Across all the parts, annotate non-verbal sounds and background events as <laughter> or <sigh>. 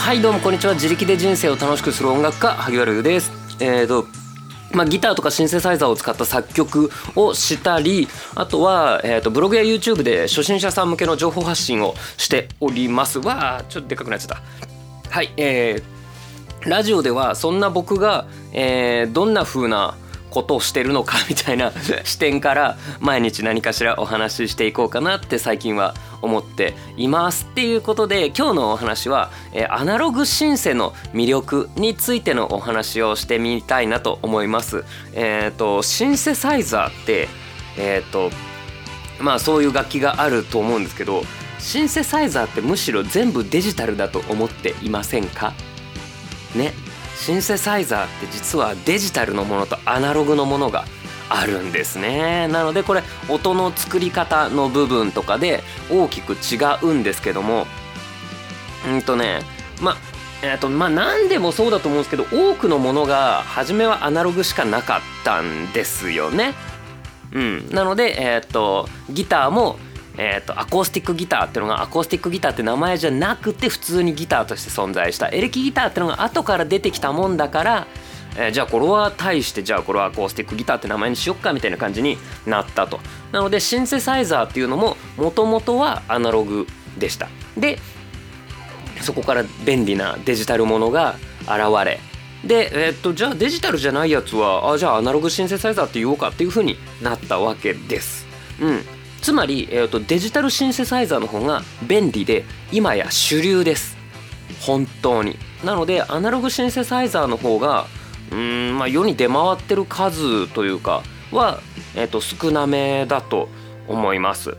はいどうもこんにちは。自力で人生を楽しくする音楽家萩原優です。えーとまあ、ギターとかシンセサイザーを使った作曲をしたりあとは、えー、とブログや YouTube で初心者さん向けの情報発信をしております。わちょっとでかくなっちゃった。はいえー、ラジオではそんな僕が、えー、どんな風なことをしてるのかみたいな <laughs> 視点から毎日何かしらお話ししていこうかなって最近は思っていますっていうことで今日のお話は、えアナログシンセの魅力についてのお話をしてみたいなと思います。えっ、ー、とシンセサイザーってえっ、ー、とまあそういう楽器があると思うんですけどシンセサイザーってむしろ全部デジタルだと思っていませんか？ねシンセサイザーって実はデジタルのものとアナログのものがあるんですね。なのでこれ音の作り方の部分とかで大きく違うんですけども。うんとねまえーとまあ、何でもそうだと思うんですけど多くのものが初めはアナログしかなかったんですよね。うん、なので、えーとギターもえーと、アコースティックギターっていうのがアコースティックギターって名前じゃなくて普通にギターとして存在した。エレキギターっていうのが後から出てきたもんだから、えー、じゃあこれは対してじゃあこれはアコースティックギターって名前にしよっかみたいな感じになったと。なのでシンセサイザーっていうのももともとはアナログでした。でそこから便利なデジタルものが現れ。で、えー、っとじゃあデジタルじゃないやつはあじゃあアナログシンセサイザーって言おうかっていうふうになったわけです。うん。つまり、えーと、デジタルシンセサイザーの方が便利で今や主流です。本当に。なのでアナログシンセサイザーの方がうん、まあ、世に出回ってる数というかは、えーと、少なめだと思います。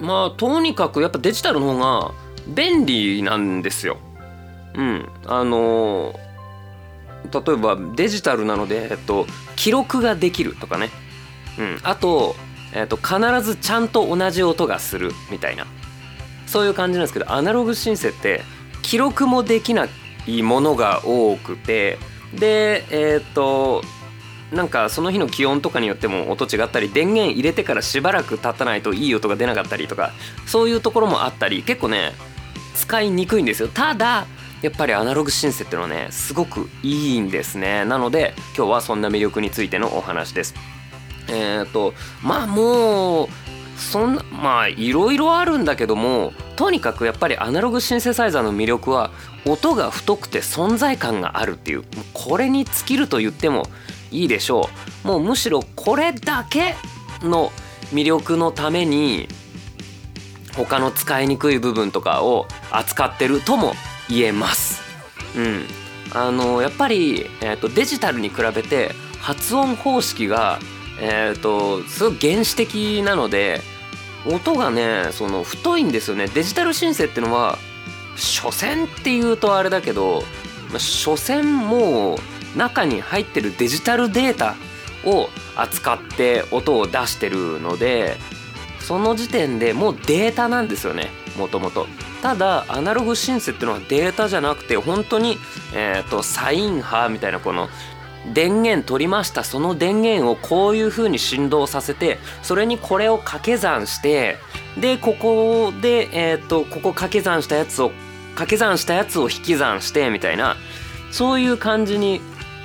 まあとにかくやっぱデジタルの方が便利なんですよ。うん。あのー、例えばデジタルなので、えっと、記録ができるとかね、うん、あとえーと、必ずちゃんと同じ音がするみたいな。そういう感じなんですけどアナログシンセって記録もできないものが多くてでえっ、ー、となんかその日の気温とかによっても音違ったり電源入れてからしばらく経たないといい音が出なかったりとかそういうところもあったり結構ね使いにくいんですよ。ただやっぱりアナログシンセっていうのはねすごくいいんですね。なので今日はそんな魅力についてのお話です。えっ、ー、とまあもうそんなまあいろいろあるんだけどもとにかくやっぱりアナログシンセサイザーの魅力は音が太くて存在感があるっていうこれに尽きると言ってもいいでしょうもうむしろこれだけの魅力のために他の使いにくい部分とかを扱ってるとも言えます。うん、あのやっぱり、えーとデジタルに比べて発音方式がえっ、ー、とすごい原始的なので音がねその太いんですよね。デジタルシンセってのは所詮っていうとあれだけどまあ所詮もう中に入ってるデジタルデータを扱って音を出してるのでその時点でもうデータなんですよねもともとただアナログシンセっていうのはデータじゃなくて本当にえっ、ー、とサイン波みたいなこの電源取りました。その電源をこういう風に振動させてそれにこれを掛け算してでここでえっ、とここ掛け算したやつを掛け算したやつを引き算してみたいなそういう感じに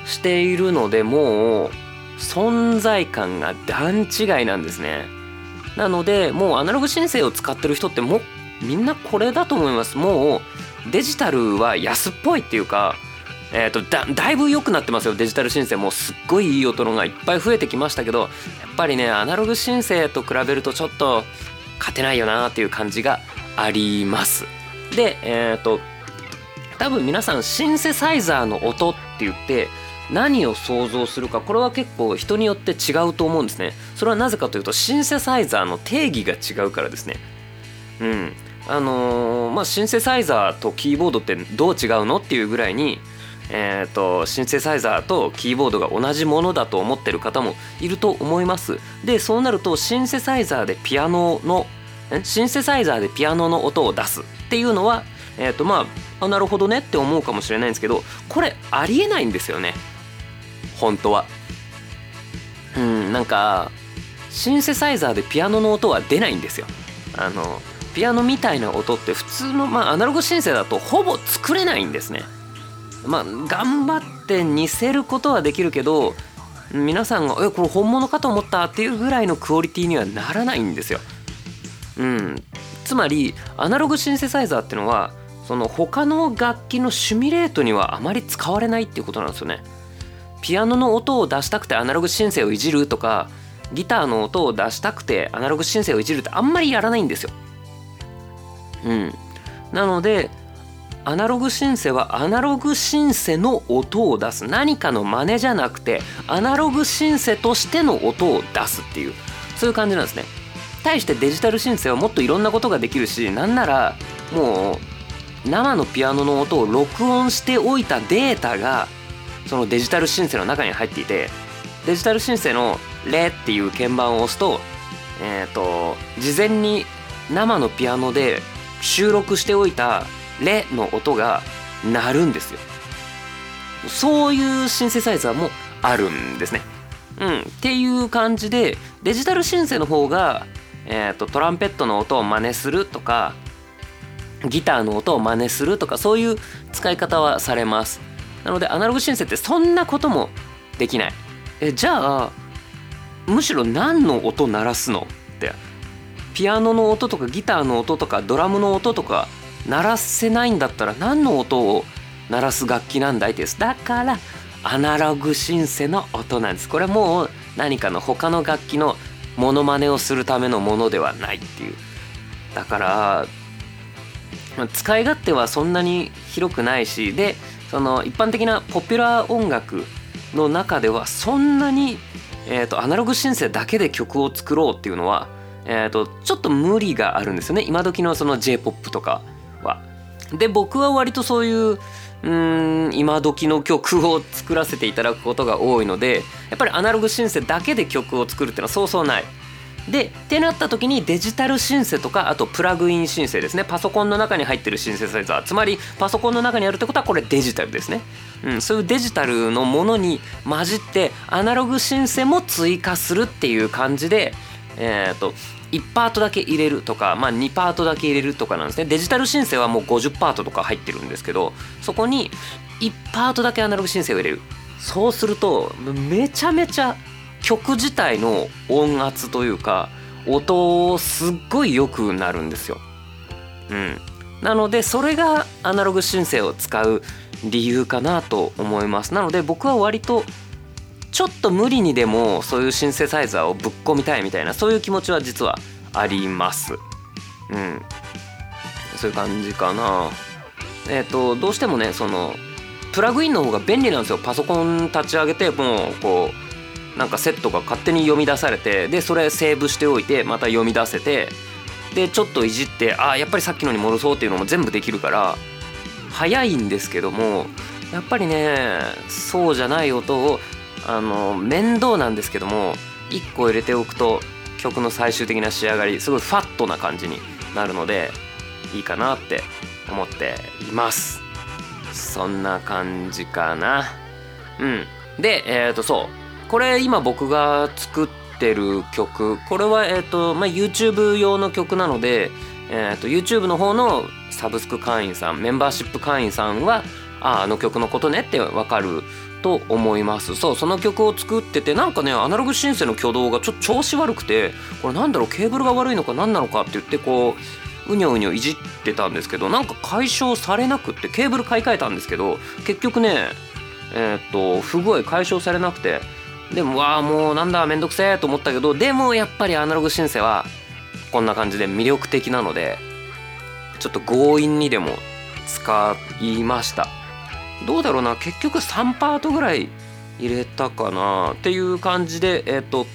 しているのでもう存在感が段違いなんですね。なのでもうアナログ申請を使ってる人ってもうみんなこれだと思います。もうデジタルは安っぽいっていうかえーと、だだいぶ良くなってますよデジタル申請。もうすっごいいい音のがいっぱい増えてきましたけどやっぱりねアナログ申請と比べるとちょっと勝てないよなっていう感じがあります。でえっ、ー、と多分皆さんシンセサイザーの音って言って何を想像するかこれは結構人によって違うと思うんですね。それはなぜかというとシンセサイザーの定義が違うからですね。うん。あのー、まあシンセサイザーとキーボードってどう違うのっていうぐらいにえーと、シンセサイザーとキーボードが同じものだと思ってる方もいると思います。でそうなるとシンセサイザーでピアノのシンセサイザーでピアノの音を出すっていうのはえ、ー、とまああなるほどねって思うかもしれないんですけどこれありえないんですよね。本当は。うんなんかシンセサイザーでピアノの音は出ないんですよ。あのピアノみたいな音って普通の、まあ、アナログシンセだとほぼ作れないんですね。まあ、頑張って似せることはできるけど皆さんが「えこれ本物かと思った」っていうぐらいのクオリティにはならないんですよ。うん、つまりアナログシンセサイザーっていうのはその他の楽器のシミュレートにはあまり使われないっていうことなんですよね。ピアノの音を出したくてアナログシンセをいじるとかギターの音を出したくてアナログシンセをいじるってあんまりやらないんですよ。うん、なのでアナログシンセはアナログシンセの音を出す何かの真似じゃなくてアナログシンセとしての音を出すっていうそういう感じなんですね。対してデジタルシンセはもっといろんなことができるしなんならもう生のピアノの音を録音しておいたデータがそのデジタルシンセの中に入っていてデジタルシンセの「レ」っていう鍵盤を押すとえっ、ー、と事前に生のピアノで収録しておいた「レ」の音が鳴るんですよ。そういうシンセサイザーもあるんですね。うん。っていう感じでデジタルシンセの方が、えーと、とトランペットの音を真似するとかギターの音を真似するとかそういう使い方はされます。なのでアナログシンセってそんなこともできない。えじゃあむしろ何の音鳴らすのって。ピアノの音とかギターの音とかドラムの音とか鳴らせないんだったら何の音を鳴らす楽器なんだいってです。だからアナログシンセの音なんです。これもう何かの他の楽器のモノマネをするためのものではないっていう。だから使い勝手はそんなに広くないしでその一般的なポピュラー音楽の中ではそんなに、えーと、アナログシンセだけで曲を作ろうっていうのは、えーと、ちょっと無理があるんですよね。今時のその J−POP とか。は。で僕は割とそういううん今時の曲を作らせていただくことが多いのでやっぱりアナログシンセだけで曲を作るっていうのはそうそうない。でってなった時にデジタルシンセとかあとプラグインシンセですねパソコンの中に入ってるシンセサイザーつまりパソコンの中にあるってことはこれデジタルですね、うん、そういうデジタルのものに混じってアナログシンセも追加するっていう感じでえっ、ー、と1パートだけ入れるとか、まあ、2パートだけ入れるとかなんですねデジタルシンセはもう50パートとか入ってるんですけどそこに1パートだけアナログシンセを入れるそうするとめちゃめちゃ曲自体の音圧というか音すっごい良くなるんですよ。うん、なのでそれがアナログシンセを使う理由かなと思います。なので僕は割とちょっと無理にでもそういうシンセサイザーをぶっ込みたいみたいなそういう気持ちは実はあります。うん、そういう感じかな。えっ、ー、とどうしてもねそのプラグインの方が便利なんですよパソコン立ち上げてもうこうなんかセットが勝手に読み出されてでそれセーブしておいてまた読み出せてでちょっといじってああやっぱりさっきのに戻そうっていうのも全部できるから早いんですけどもやっぱりねそうじゃない音をあの面倒なんですけども1個入れておくと曲の最終的な仕上がりすごいファットな感じになるのでいいかなって思っています。そんな感じかな。うん。でえっ、ー、とそう。これ今僕が作ってる曲これは、えーとまあ、YouTube 用の曲なので、えー、YouTube の方のサブスク会員さんメンバーシップ会員さんはああの曲のことねってわかると思います。そうその曲を作っててなんかねアナログシンセの挙動がちょっと調子悪くてこれなんだろうケーブルが悪いのか何なのかって言ってこううにょうにょいじってたんですけどなんか解消されなくってケーブル買い替えたんですけど結局ねえー、っと不具合解消されなくてでもわあもうなんだめんどくせえと思ったけどでもやっぱりアナログシンセはこんな感じで魅力的なのでちょっと強引にでも使いました。どうだろうな。結局3パートぐらい入れたかな。っていう感じでえっ、ー、と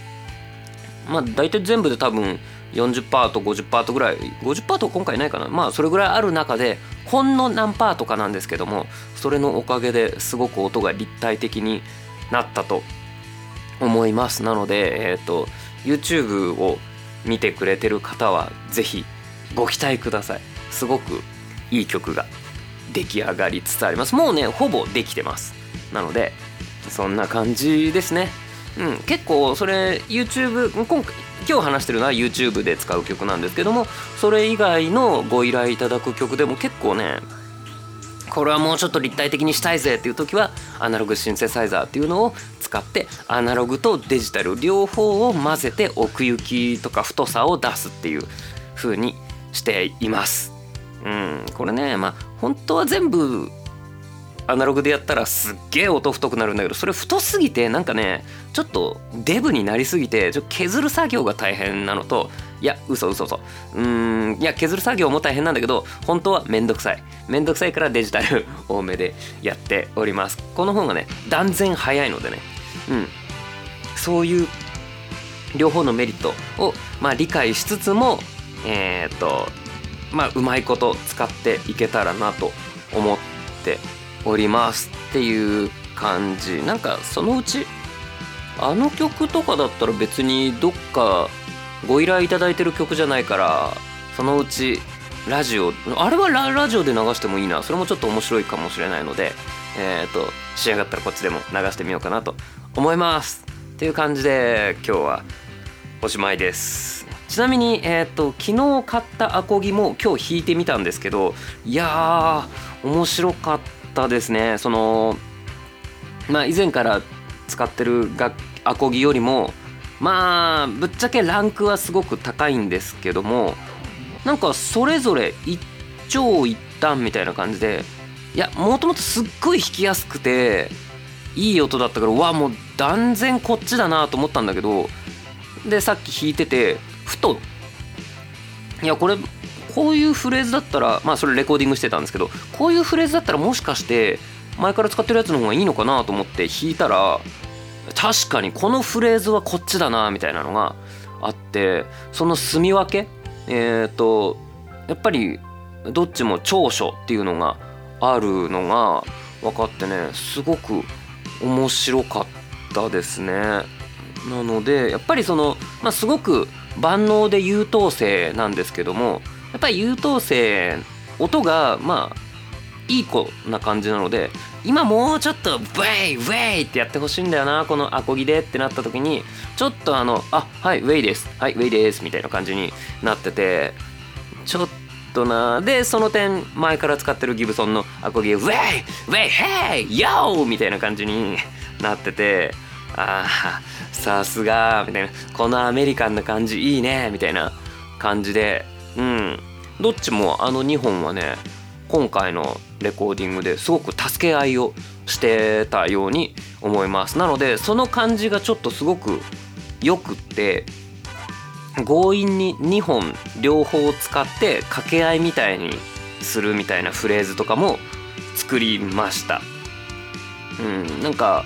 まあ大体全部で多分40パート50パートぐらい。50パート今回ないかな。まあそれぐらいある中でほんの何パートかなんですけどもそれのおかげですごく音が立体的になったと思います。なので、えーと、YouTube を見てくれてる方は是非ご期待ください。すごくいい曲が。出来上がりつつあります。もうねほぼできてます。なのでそんな感じですね。うん結構それ YouTube 今回今日話してるのは YouTube で使う曲なんですけどもそれ以外のご依頼いただく曲でも結構ねこれはもうちょっと立体的にしたいぜっていう時はアナログシンセサイザーっていうのを使ってアナログとデジタル両方を混ぜて奥行きとか太さを出すっていう風にしています。うん、これねまあ本当は全部アナログでやったらすっげえ音太くなるんだけどそれ太すぎてなんかねちょっとデブになりすぎてちょ削る作業が大変なのといや嘘嘘嘘。うんいや削る作業も大変なんだけど本当はめんどくさい。めんどくさいからデジタル <laughs> 多めでやっております。この方がね断然早いのでね。うん。そういう両方のメリットを、まあ、理解しつつもえー、っとまあうまいこと使っていけたらなと思っておりますっていう感じ。なんかそのうちあの曲とかだったら別にどっかご依頼いただいてる曲じゃないからそのうちラジオあれはラジオで流してもいいな。それもちょっと面白いかもしれないのでえっ、ー、と仕上がったらこっちでも流してみようかなと思います。っていう感じで今日はおしまいです。ちなみに、えーと、昨日買ったアコギも今日弾いてみたんですけどいやー面白かったですね。そのまあ以前から使ってるアコギよりもまあぶっちゃけランクはすごく高いんですけどもなんかそれぞれ一長一短みたいな感じでいやもともとすっごい弾きやすくていい音だったからわもう断然こっちだなと思ったんだけどでさっき弾いててふといやこれこういうフレーズだったらまあそれレコーディングしてたんですけどこういうフレーズだったらもしかして前から使ってるやつの方がいいのかなと思って弾いたら確かにこのフレーズはこっちだなみたいなのがあってその住み分けえっ、ー、とやっぱりどっちも長所っていうのがあるのが分かってねすごく面白かったですね。なのでやっぱりその、まあ、すごく万能で優等生なんですけどもやっぱり優等生音がまあいい子な感じなので今もうちょっとウェイウェイってやってほしいんだよなこのアコギでってなった時にちょっとあのあはいウェイです。はいウェイですみたいな感じになっててちょっとなでその点前から使ってるギブソンのアコギウェイウェイヘイヨーみたいな感じになっててああさすがみたいな。このアメリカンな感じいいねみたいな感じで。うん。どっちもあの2本はね今回のレコーディングですごく助け合いをしてたように思います。なのでその感じがちょっとすごくよくって強引に2本両方使って掛け合いみたいにするみたいなフレーズとかも作りました。うん。なんか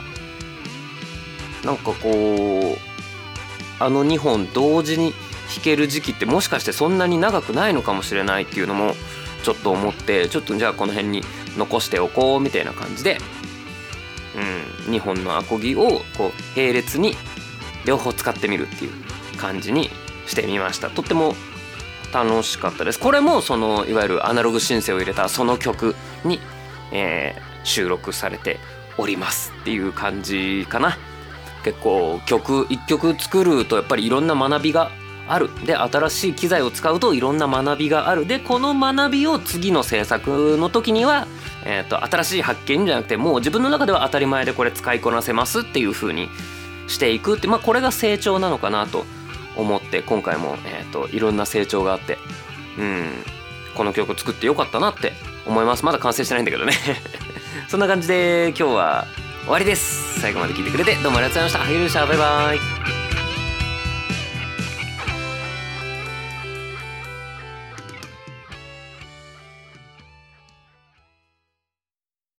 なんかこうあの2本同時に弾ける時期ってもしかしてそんなに長くないのかもしれないっていうのもちょっと思ってちょっとじゃあこの辺に残しておこうみたいな感じで、うん、2本のアコギをこう並列に両方使ってみるっていう感じにしてみました。とっても楽しかったです。これもそのいわゆるアナログシンセを入れたその曲に、えー、収録されておりますっていう感じかな。結構曲1曲作るとやっぱりいろんな学びがある。で新しい機材を使うといろんな学びがある。でこの学びを次の制作の時には、えーと、新しい発見じゃなくてもう自分の中では当たり前でこれ使いこなせますっていう風にしていくってまあこれが成長なのかなと思って今回も、えーといろんな成長があってうんこの曲作ってよかったなって思います。まだ完成してないんだけどね。<laughs> そんな感じで今日は終わりです。最後まで聞いてくれてどうもありがとうございました。ハゲルシャバイバイ。